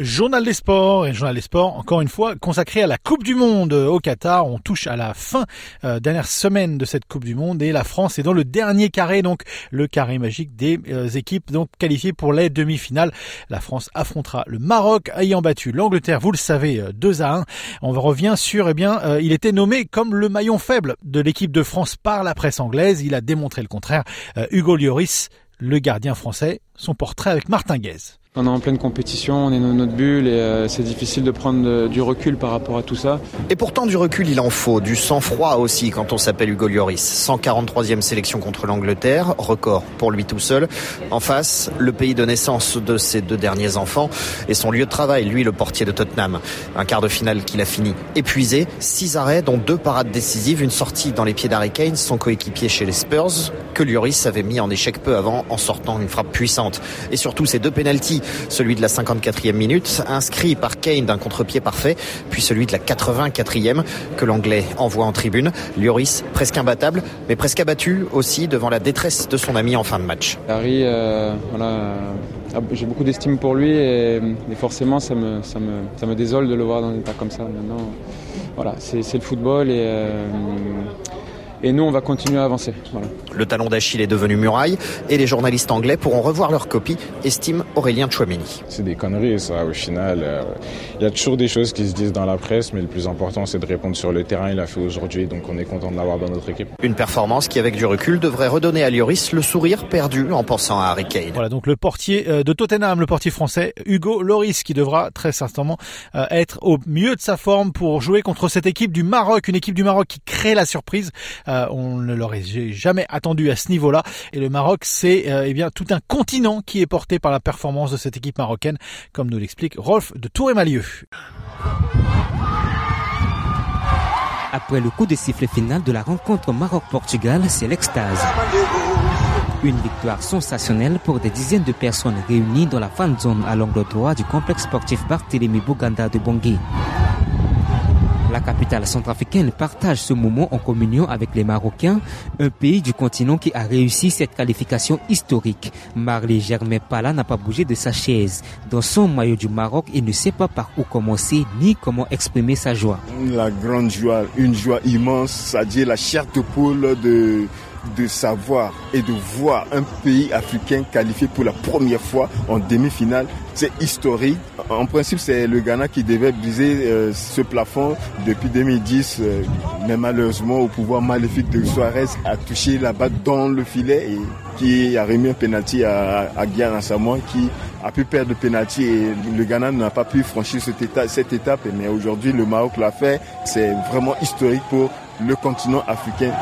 Journal des sports et Journal des sports, encore une fois, consacré à la Coupe du Monde au Qatar. On touche à la fin, euh, dernière semaine de cette Coupe du Monde et la France est dans le dernier carré, donc le carré magique des euh, équipes donc qualifiées pour les demi-finales. La France affrontera le Maroc ayant battu l'Angleterre, vous le savez, 2 euh, à 1. On revient sur, eh bien, il était nommé comme le maillon faible de l'équipe de France par la presse anglaise. Il a démontré le contraire. Hugo Lloris, le gardien français, son portrait avec Martin Guez. On est en pleine compétition, on est dans notre bulle et euh, c'est difficile de prendre euh, du recul par rapport à tout ça. Et pourtant du recul il en faut, du sang-froid aussi quand on s'appelle Hugo Lloris. 143e sélection contre l'Angleterre, record pour lui tout seul. En face, le pays de naissance de ses deux derniers enfants et son lieu de travail, lui le portier de Tottenham. Un quart de finale qu'il a fini épuisé, six arrêts dont deux parades décisives, une sortie dans les pieds d'Harry Kane, son coéquipier chez les Spurs, que Lloris avait mis en échec peu avant en sortant une frappe puissante. Et surtout ces deux pénalties celui de la 54e minute, inscrit par Kane d'un contre-pied parfait, puis celui de la 84e que l'Anglais envoie en tribune. Lloris, presque imbattable, mais presque abattu aussi devant la détresse de son ami en fin de match. Harry, euh, voilà, ah, j'ai beaucoup d'estime pour lui et, forcément ça me, désole de le voir dans un état comme ça. Maintenant, voilà, c'est le football et euh, et nous, on va continuer à avancer. Le talon d'Achille est devenu muraille et les journalistes anglais pourront revoir leur copie, estime Aurélien Chouameni. C'est des conneries, ça, au final. Il euh, y a toujours des choses qui se disent dans la presse, mais le plus important, c'est de répondre sur le terrain. Il a fait aujourd'hui, donc on est content de l'avoir dans notre équipe. Une performance qui, avec du recul, devrait redonner à Lloris le sourire perdu en pensant à Harry Kane. Voilà, donc le portier euh, de Tottenham, le portier français, Hugo Lloris, qui devra très certainement euh, être au mieux de sa forme pour jouer contre cette équipe du Maroc, une équipe du Maroc qui crée la surprise. Euh, on ne l'aurait jamais attendu à ce niveau-là. Et le Maroc, c'est euh, eh bien tout un continent qui est porté par la performance de cette équipe marocaine, comme nous l'explique Rolf de Tour-et-Malieu. Après le coup de sifflet final de la rencontre Maroc-Portugal, c'est l'extase. Une victoire sensationnelle pour des dizaines de personnes réunies dans la fan zone à l'angle droit du complexe sportif Barthélémy Bouganda de Bangui. La capitale centrafricaine partage ce moment en communion avec les Marocains, un pays du continent qui a réussi cette qualification historique. Marley Germain Pala n'a pas bougé de sa chaise. Dans son maillot du Maroc, il ne sait pas par où commencer ni comment exprimer sa joie. La grande joie, une joie immense, c'est-à-dire la chair de poule de de savoir et de voir un pays africain qualifié pour la première fois en demi-finale. C'est historique. En principe, c'est le Ghana qui devait briser euh, ce plafond depuis 2010, euh, mais malheureusement, au pouvoir maléfique de Suarez a touché la balle dans le filet et qui a remis un penalty à, à Guillaume Samoa qui a pu perdre le penalty et le Ghana n'a pas pu franchir. Cette étape mais aujourd'hui, le Maroc l'a fait. C'est vraiment historique pour le continent africain.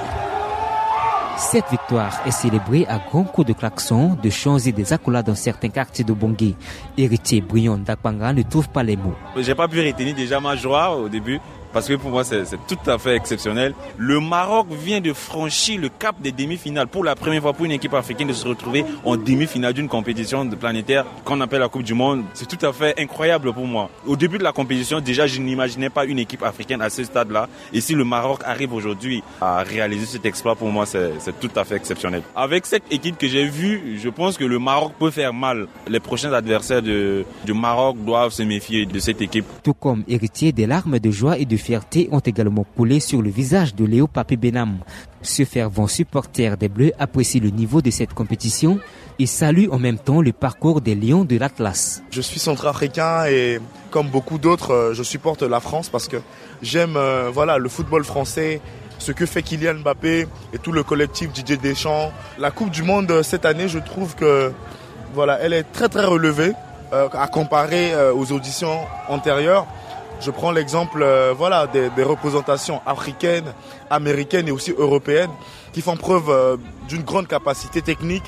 Cette victoire est célébrée à grands coups de klaxon, de chants et des accolades dans certains quartiers de Bangui. Héritier Brion d'Akpanga ne trouve pas les mots. J'ai pas pu retenir déjà ma joie au début parce que pour moi c'est tout à fait exceptionnel. Le Maroc vient de franchir le cap des demi-finales pour la première fois pour une équipe africaine de se retrouver en demi-finale d'une compétition de planétaire qu'on appelle la Coupe du Monde. C'est tout à fait incroyable pour moi. Au début de la compétition, déjà je n'imaginais pas une équipe africaine à ce stade-là. Et si le Maroc arrive aujourd'hui à réaliser cet exploit, pour moi c'est tout à fait exceptionnel. Avec cette équipe que j'ai vue, je pense que le Maroc peut faire mal. Les prochains adversaires de, du Maroc doivent se méfier de cette équipe. Tout comme héritier des larmes de joie et de fierté ont également coulé sur le visage de Léo Papé Benam. Ce fervent supporter des Bleus apprécie le niveau de cette compétition et salue en même temps le parcours des Lions de l'Atlas. Je suis centrafricain et comme beaucoup d'autres, euh, je supporte la France parce que j'aime euh, voilà, le football français, ce que fait Kylian Mbappé et tout le collectif Didier Deschamps. La Coupe du Monde euh, cette année, je trouve que voilà, elle est très très relevée à comparer aux auditions antérieures. Je prends l'exemple euh, des, représentations africaines, américaines et aussi européennes qui font preuve euh, d'une grande capacité technique.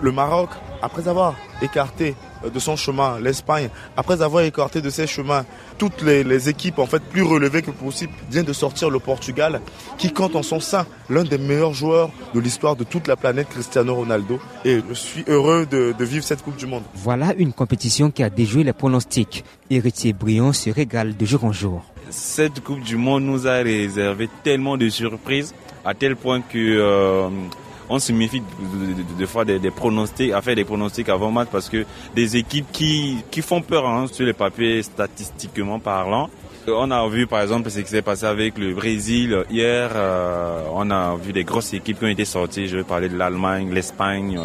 Le Maroc, après avoir écarté de son chemin, l'Espagne, après avoir écarté de ses chemins toutes les, équipes en fait plus relevées que possible, vient de sortir le Portugal, qui compte en son sein l'un des meilleurs joueurs de l'histoire de toute la planète, Cristiano Ronaldo. Et je suis heureux de, de vivre cette Coupe du Monde. Voilà une compétition qui a déjoué les pronostics. Héritier brillant se régale de jour en jour. Cette Coupe du Monde nous a réservé tellement de surprises, à tel point que euh, on se méfie de, de, faire des, pronostics, à faire des pronostics avant match parce que des équipes qui, font peur hein, sur les papiers statistiquement parlant. On a vu par exemple ce qui s'est passé avec le Brésil hier. Euh, on a vu des grosses équipes qui ont été sorties. Je vais parler de l'Allemagne, l'Espagne,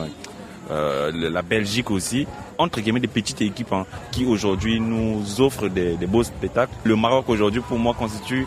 euh, la Belgique aussi. Entre guillemets des petites équipes hein, qui aujourd'hui nous offrent des, des beaux spectacles. Le Maroc aujourd'hui pour moi constitue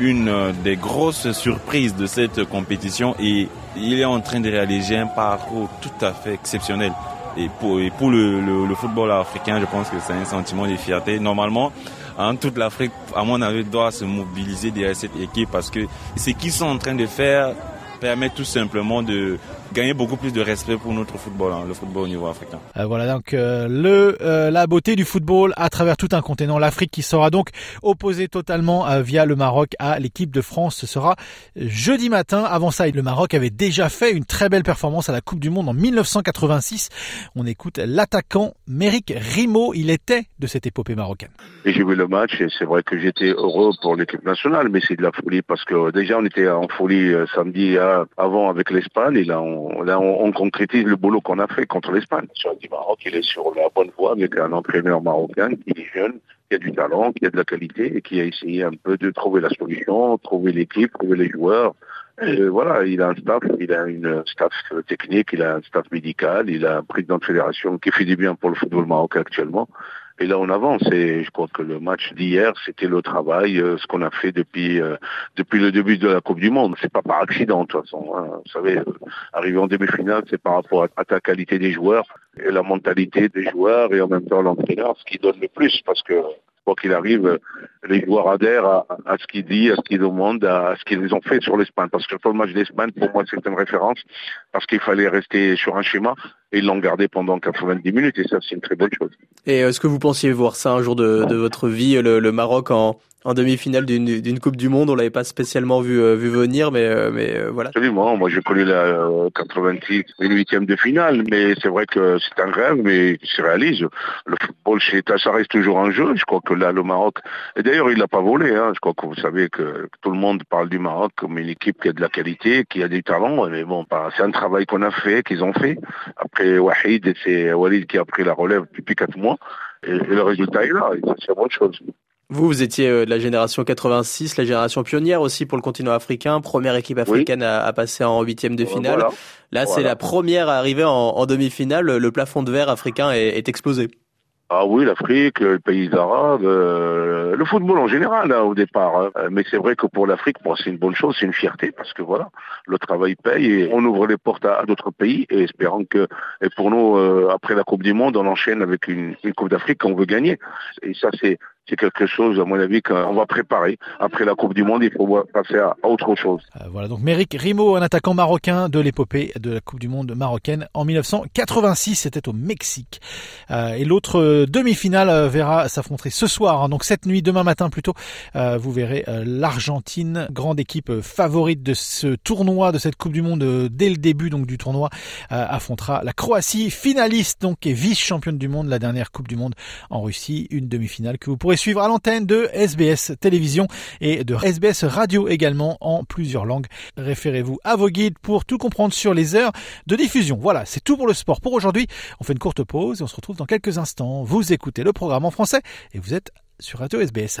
une des grosses surprises de cette compétition et il est en train de réaliser un parcours tout à fait exceptionnel. Et pour, pour le, le, football africain, je pense que c'est un sentiment de fierté. Normalement, hein, toute l'Afrique, à mon avis, doit se mobiliser derrière cette équipe parce que ce qu'ils sont en train de faire permet tout simplement de gagner beaucoup plus de respect pour notre football, hein, le football au niveau africain. Euh, voilà donc euh, le euh, la beauté du football à travers tout un continent, l'Afrique qui sera donc opposée totalement via le Maroc à l'équipe de France. Ce sera jeudi matin. Avant ça, le Maroc avait déjà fait une très belle performance à la Coupe du Monde en 1986. On écoute l'attaquant Méric Rimo. Il était de cette épopée marocaine. J'ai vu le match et c'est vrai que j'étais heureux pour l'équipe nationale, mais c'est de la folie parce que déjà on était en folie samedi avant avec l'Espagne là on on, concrétise le boulot qu'on a fait contre l'Espagne. Sur du Maroc, il est sur la bonne voie avec un entraîneur marocain qui est jeune, qui a du talent, qui a de la qualité et qui a essayé un peu de trouver la solution, trouver l'équipe, trouver les joueurs. Voilà, il a un staff, il a une staff technique, il a un staff médical, il a un président de fédération qui fait du bien pour le football marocain actuellement. Et là, on avance. Et je crois que le match d'hier, c'était le travail, euh, ce qu'on a fait depuis euh, depuis le début de la Coupe du Monde. C'est pas par accident, de toute façon. Hein. Vous savez, euh, arriver en demi-finale, c'est par rapport à, ta qualité des joueurs et la mentalité des joueurs et en même temps l'entraîneur, ce qui donne le plus, parce que quoi qu'il arrive, les joueurs adhèrent à, ce qu'il dit, à ce qu'il demande, à ce qu'ils ont fait sur l'Espagne. Parce que le match d'Espagne, pour moi, c'est une référence, parce qu'il fallait rester sur un schéma, et ils l'ont gardé pendant 90 minutes, et ça, c'est une très bonne chose. Et est-ce que vous pensiez voir ça un jour de, votre vie, le Maroc en, en demi-finale d'une Coupe du Monde? On l'avait pas spécialement vu, euh, vu venir, mais, euh, mais euh, voilà. Absolument. Moi, j'ai connu la 86 et le huitième de finale, mais c'est vrai que c'est un rêve, mais qui se réalise. Le football, ça reste toujours un jeu. Je crois que là, le Maroc, et d'ailleurs, il l'a pas volé. Hein. Je crois que vous savez que tout le monde parle du Maroc comme une équipe qui a de la qualité, qui a du talent. Mais bon, bah, c'est un travail qu'on a fait, qu'ils ont fait. Après Wahid, c'est Walid qui a pris la relève depuis quatre mois. Et, le résultat est là. C'est une bonne chose. Vous, vous étiez euh, de la génération 86, la génération pionnière aussi pour le continent africain, première équipe africaine à, passer en huitième de finale. Là, c'est la première à arriver en, demi-finale. Le plafond de verre africain est, explosé. Ah oui, l'Afrique, les pays arabes, euh, le football en général hein, au départ. Hein. Euh, mais c'est vrai que pour l'Afrique, c'est une bonne chose, c'est une fierté parce que voilà, le travail paye et on ouvre les portes à, d'autres pays et espérant que, et pour nous, après la Coupe du Monde, on enchaîne avec une, une Coupe d'Afrique qu'on veut gagner. Et ça, c'est c'est quelque chose, à mon avis, qu'on va préparer. Après la Coupe du Monde, il faut passer à autre chose. Euh, voilà, donc Méric Rimo, un attaquant marocain de l'épopée de la Coupe du Monde marocaine en 1986, c'était au Mexique. Euh, et l'autre euh, demi-finale verra s'affronter ce soir, hein, donc cette nuit, demain matin plutôt, vous verrez l'Argentine, grande équipe favorite de ce tournoi, de cette Coupe du Monde dès le début donc du tournoi, affrontera la Croatie, finaliste donc et vice-championne du monde, la dernière Coupe du Monde en Russie, une demi-finale que vous suivre à l'antenne de SBS Télévision et de SBS Radio également en plusieurs langues. Référez-vous à vos guides pour tout comprendre sur les heures de diffusion. Voilà, c'est tout pour le sport pour aujourd'hui. On fait une courte pause et on se retrouve dans quelques instants. Vous écoutez le programme en français et vous êtes sur Radio SBS.